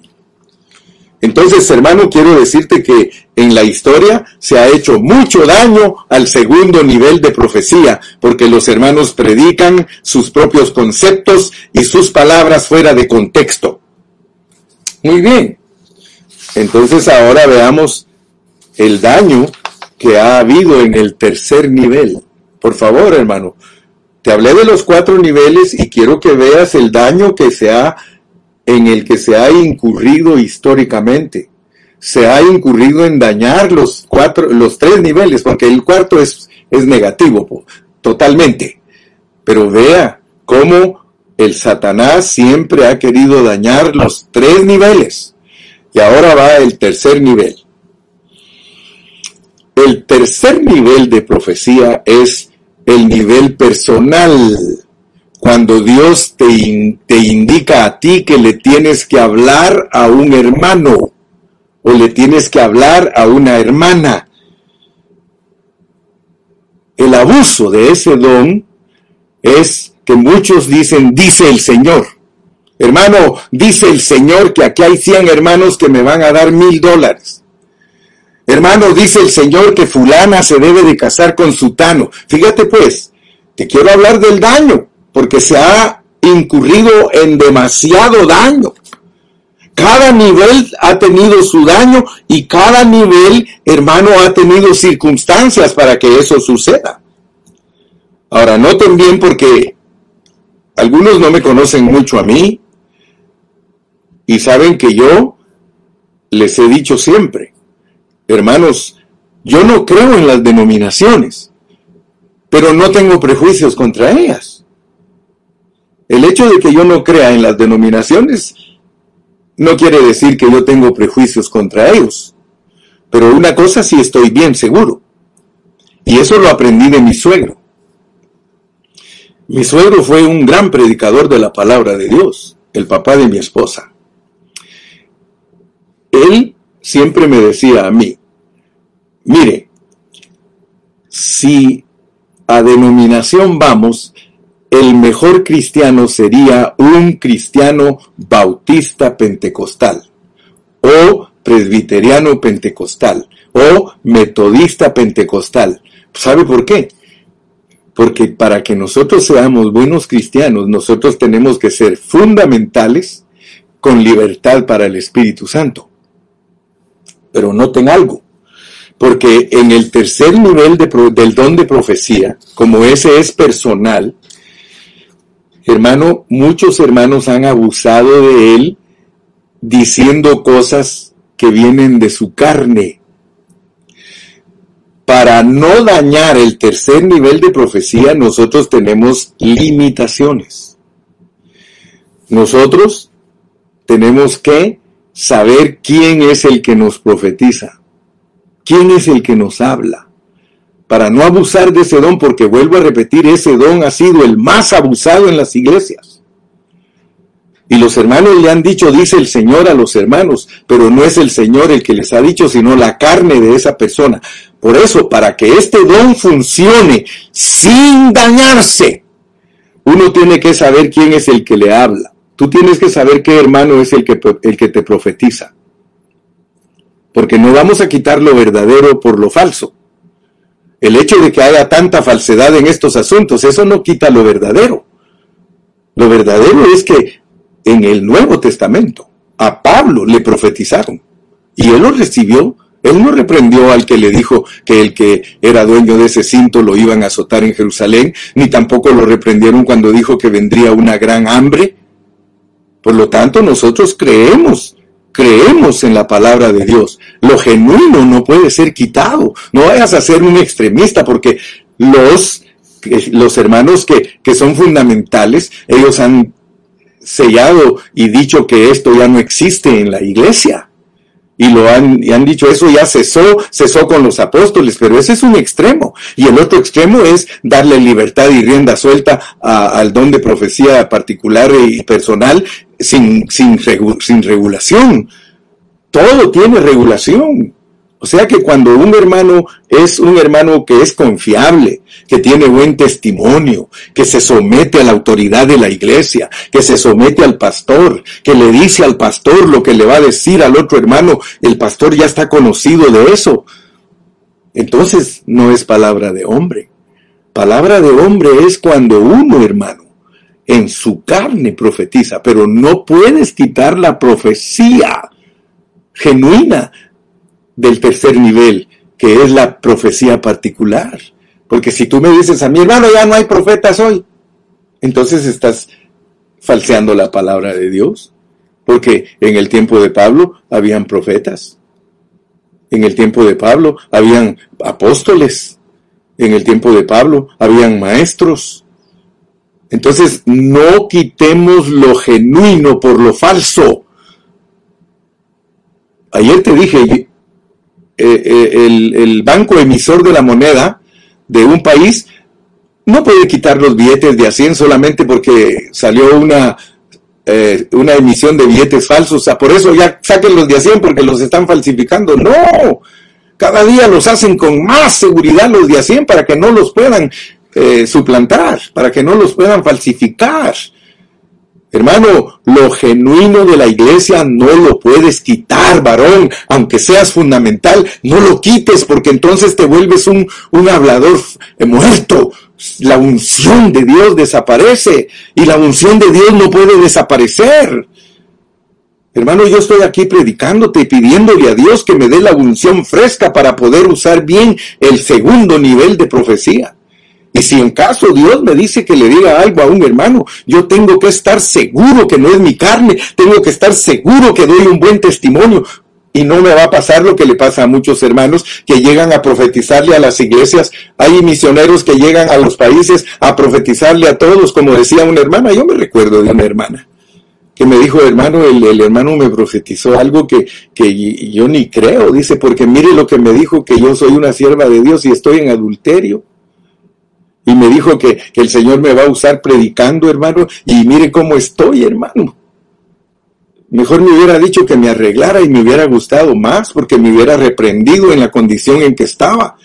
Entonces, hermano, quiero decirte que en la historia se ha hecho mucho daño al segundo nivel de profecía, porque los hermanos predican sus propios conceptos y sus palabras fuera de contexto. Muy bien. Entonces ahora veamos el daño que ha habido en el tercer nivel. Por favor, hermano, te hablé de los cuatro niveles y quiero que veas el daño que se ha en el que se ha incurrido históricamente. Se ha incurrido en dañar los cuatro, los tres niveles, porque el cuarto es, es negativo. totalmente. Pero vea cómo el Satanás siempre ha querido dañar los tres niveles. Y ahora va el tercer nivel. El tercer nivel de profecía es el nivel personal. Cuando Dios te, te, indica a ti que le tienes que hablar a un hermano o le tienes que hablar a una hermana. El abuso de ese don es que muchos dicen, dice el Señor. Hermano, dice el Señor que aquí hay 100 hermanos que me van a dar mil dólares. Hermano, dice el Señor que fulana se debe de casar con sutano. Fíjate pues, te quiero hablar del daño, porque se ha incurrido en demasiado daño. Cada nivel ha tenido su daño y cada nivel, hermano, ha tenido circunstancias para que eso suceda. Ahora, noten bien porque algunos no me conocen mucho a mí y saben que yo les he dicho siempre, hermanos, yo no creo en las denominaciones, pero no tengo prejuicios contra ellas. El hecho de que yo no crea en las denominaciones no quiere decir que yo tengo prejuicios contra ellos. Pero una cosa sí estoy bien seguro. Y eso lo aprendí de mi suegro. Mi suegro fue un gran predicador de la palabra de Dios, el papá de mi esposa. Él siempre me decía a mí, mire, si a denominación vamos, el mejor cristiano sería un cristiano bautista pentecostal o presbiteriano pentecostal o metodista pentecostal. ¿Sabe por qué? Porque para que nosotros seamos buenos cristianos, nosotros tenemos que ser fundamentales con libertad para el Espíritu Santo. Pero noten algo, porque en el tercer nivel del don de profecía, como ese es personal, Hermano, muchos hermanos han abusado de él diciendo cosas que vienen de su carne. Para no dañar el tercer nivel de profecía, nosotros tenemos limitaciones. Nosotros tenemos que saber quién es el que nos profetiza, quién es el que nos habla para no abusar de ese don, porque vuelvo a repetir, ese don ha sido el más abusado en las iglesias. Y los hermanos le han dicho, dice el Señor a los hermanos, pero no es el Señor el que les ha dicho, sino la carne de esa persona. Por eso, para que este don funcione sin dañarse, uno tiene que saber quién es el que le habla. Tú tienes que saber qué hermano es el que, el que te profetiza. Porque no vamos a quitar lo verdadero por lo falso el hecho de que haya tanta falsedad en estos asuntos, eso no quita lo verdadero. Lo verdadero es que en el Nuevo Testamento a Pablo le profetizaron y él lo recibió. Él no reprendió al que le dijo que el que era dueño de ese cinto lo iban a azotar en Jerusalén, ni tampoco lo reprendieron cuando dijo que vendría una gran hambre. Por lo tanto, nosotros creemos creemos en la palabra de Dios. Lo genuino no puede ser quitado. No vayas a ser un extremista porque los, los hermanos que, que son fundamentales, ellos han sellado y dicho que esto ya no existe en la iglesia. Y lo han, y han dicho, eso ya cesó, cesó con los apóstoles, pero ese es un extremo. Y el otro extremo es darle libertad y rienda suelta al don de profecía particular y personal sin, sin, sin regulación. Todo tiene regulación. O sea que cuando un hermano es un hermano que es confiable, que tiene buen testimonio, que se somete a la autoridad de la iglesia, que se somete al pastor, que le dice al pastor lo que le va a decir al otro hermano, el pastor ya está conocido de eso. Entonces no es palabra de hombre. Palabra de hombre es cuando uno, hermano, en su carne profetiza, pero no puedes quitar la profecía genuina del tercer nivel, que es la profecía particular. Porque si tú me dices a mi hermano, ya no hay profetas hoy, entonces estás falseando la palabra de Dios. Porque en el tiempo de Pablo habían profetas. En el tiempo de Pablo habían apóstoles. En el tiempo de Pablo habían maestros. Entonces, no quitemos lo genuino por lo falso. Ayer te dije, el, el banco emisor de la moneda de un país no puede quitar los billetes de a 100 solamente porque salió una, eh, una emisión de billetes falsos. O sea, por eso ya saquen los de a 100 porque los están falsificando. No, cada día los hacen con más seguridad los de a 100 para que no los puedan eh, suplantar, para que no los puedan falsificar. Hermano, lo genuino de la iglesia no lo puedes quitar, varón, aunque seas fundamental, no lo quites porque entonces te vuelves un, un hablador muerto, la unción de Dios desaparece y la unción de Dios no puede desaparecer. Hermano, yo estoy aquí predicándote y pidiéndole a Dios que me dé la unción fresca para poder usar bien el segundo nivel de profecía. Y si en caso Dios me dice que le diga algo a un hermano, yo tengo que estar seguro que no es mi carne, tengo que estar seguro que doy un buen testimonio, y no me va a pasar lo que le pasa a muchos hermanos que llegan a profetizarle a las iglesias. Hay misioneros que llegan a los países a profetizarle a todos, como decía una hermana. Yo me recuerdo de una hermana que me dijo, hermano, el, hermano me profetizó algo que, yo ni creo. Dice, porque mire lo que me dijo, que yo soy una sierva de Dios y estoy en adulterio. Y me dijo que, que el Señor me va a usar predicando, hermano, y mire cómo estoy, hermano. Mejor me hubiera dicho que me arreglara y me hubiera gustado más porque me hubiera reprendido en la condición en que estaba.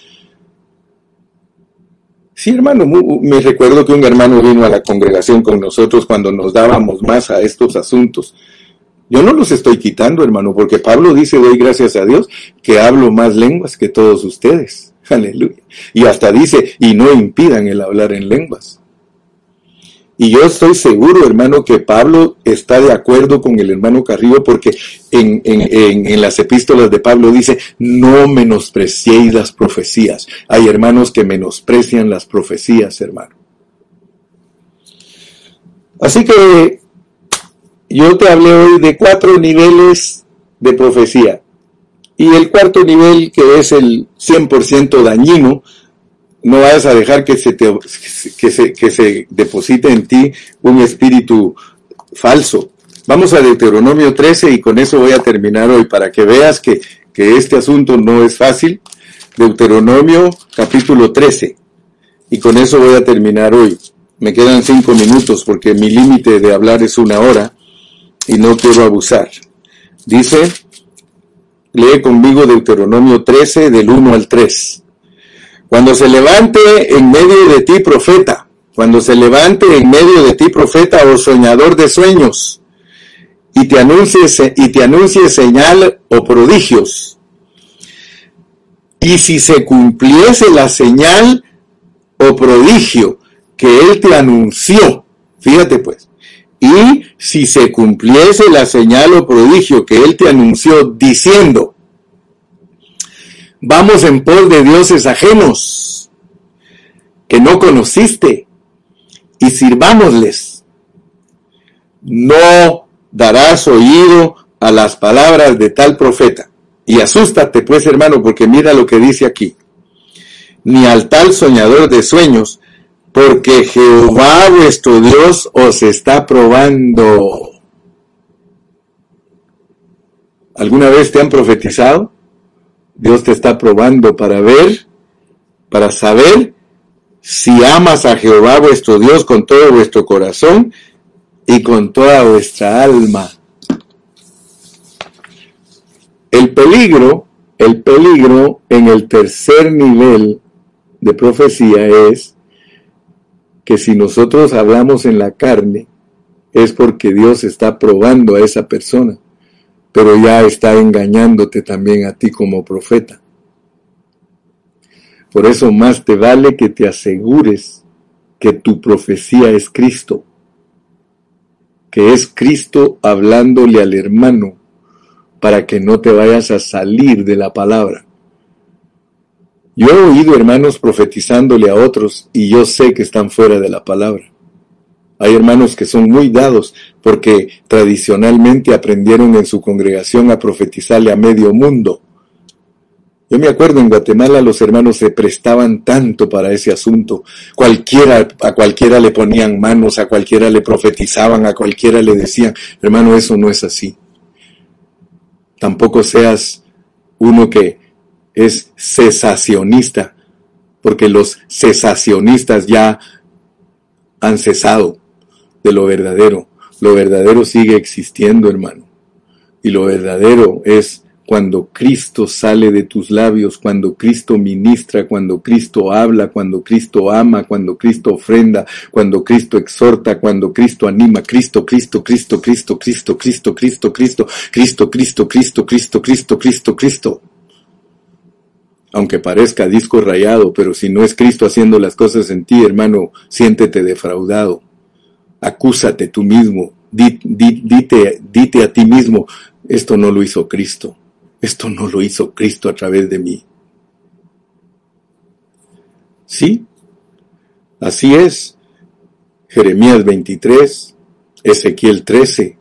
Sí, hermano, me recuerdo que un hermano vino a la congregación con nosotros cuando nos dábamos más a estos asuntos. Yo no los estoy quitando, hermano, porque Pablo dice, doy gracias a Dios, que hablo más lenguas que todos ustedes. Aleluya. Y hasta dice, y no impidan el hablar en lenguas. Y yo estoy seguro, hermano, que Pablo está de acuerdo con el hermano Carrillo porque en, en, las epístolas de Pablo dice, no menospreciéis las profecías. Hay hermanos que menosprecian las profecías, hermano. Así que yo te hablé hoy de cuatro niveles de profecía. Y el cuarto nivel, que es el 100% dañino, no vayas a dejar que se, te, que se, que se deposite en ti un espíritu falso. Vamos a Deuteronomio 13 y con eso voy a terminar hoy para que veas que, que este asunto no es fácil. Deuteronomio capítulo 13 y con eso voy a terminar hoy. Me quedan cinco minutos porque mi límite de hablar es una hora y no quiero abusar. Dice, lee conmigo Deuteronomio 13 del 1 al 3. Cuando se levante en medio de ti profeta, cuando se levante en medio de ti profeta o soñador de sueños, y te anuncie, y te anuncie señal o prodigios, y si se cumpliese la señal o prodigio que él te anunció, fíjate pues, y si se cumpliese la señal o prodigio que él te anunció diciendo, Vamos en pos de dioses ajenos que no conociste y sirvámosles. No darás oído a las palabras de tal profeta. Y asústate pues hermano, porque mira lo que dice aquí. Ni al tal soñador de sueños, porque Jehová vuestro Dios os está probando. ¿Alguna vez te han profetizado? Dios te está probando para ver, para saber si amas a Jehová vuestro Dios con todo vuestro corazón y con toda vuestra alma. El peligro, el peligro en el tercer nivel de profecía es que si nosotros hablamos en la carne, es porque Dios está probando a esa persona pero ya está engañándote también a ti como profeta. Por eso más te vale que te asegures que tu profecía es Cristo, que es Cristo hablándole al hermano para que no te vayas a salir de la palabra. Yo he oído hermanos profetizándole a otros y yo sé que están fuera de la palabra. Hay hermanos que son muy dados porque tradicionalmente aprendieron en su congregación a profetizarle a medio mundo. Yo me acuerdo en Guatemala los hermanos se prestaban tanto para ese asunto. Cualquiera, a cualquiera le ponían manos, a cualquiera le profetizaban, a cualquiera le decían, hermano, eso no es así. Tampoco seas uno que es cesacionista, porque los cesacionistas ya han cesado de lo verdadero. Lo verdadero sigue existiendo, hermano. Y lo verdadero es cuando Cristo sale de tus labios, cuando Cristo ministra, cuando Cristo habla, cuando Cristo ama, cuando Cristo ofrenda, cuando Cristo exhorta, cuando Cristo anima, Cristo, Cristo, Cristo, Cristo, Cristo, Cristo, Cristo, Cristo, Cristo, Cristo, Cristo, Cristo, Cristo, Cristo, Cristo. Aunque parezca disco rayado, pero si no es Cristo haciendo las cosas en ti, hermano, siéntete defraudado. Acúsate tú mismo, dite, dite a ti mismo, esto no lo hizo Cristo. Esto no lo hizo Cristo a través de mí. Sí, así es. Jeremías 23, Ezequiel 13.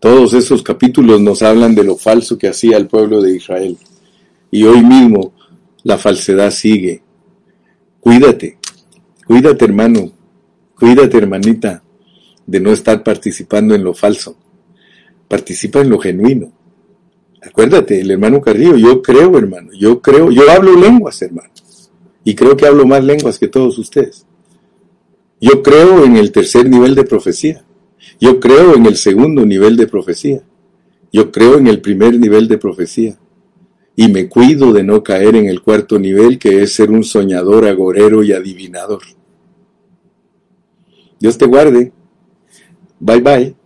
Todos esos capítulos nos hablan de lo falso que hacía el pueblo de Israel. Y hoy mismo la falsedad sigue. Cuídate, cuídate hermano, cuídate hermanita de no estar participando en lo falso. Participa en lo genuino. Acuérdate, el hermano Carrillo, yo creo, hermano, yo creo, yo hablo lenguas, hermano, y creo que hablo más lenguas que todos ustedes. Yo creo en el tercer nivel de profecía, yo creo en el segundo nivel de profecía, yo creo en el primer nivel de profecía, y me cuido de no caer en el cuarto nivel, que es ser un soñador, agorero y adivinador. Dios te guarde. Bye bye.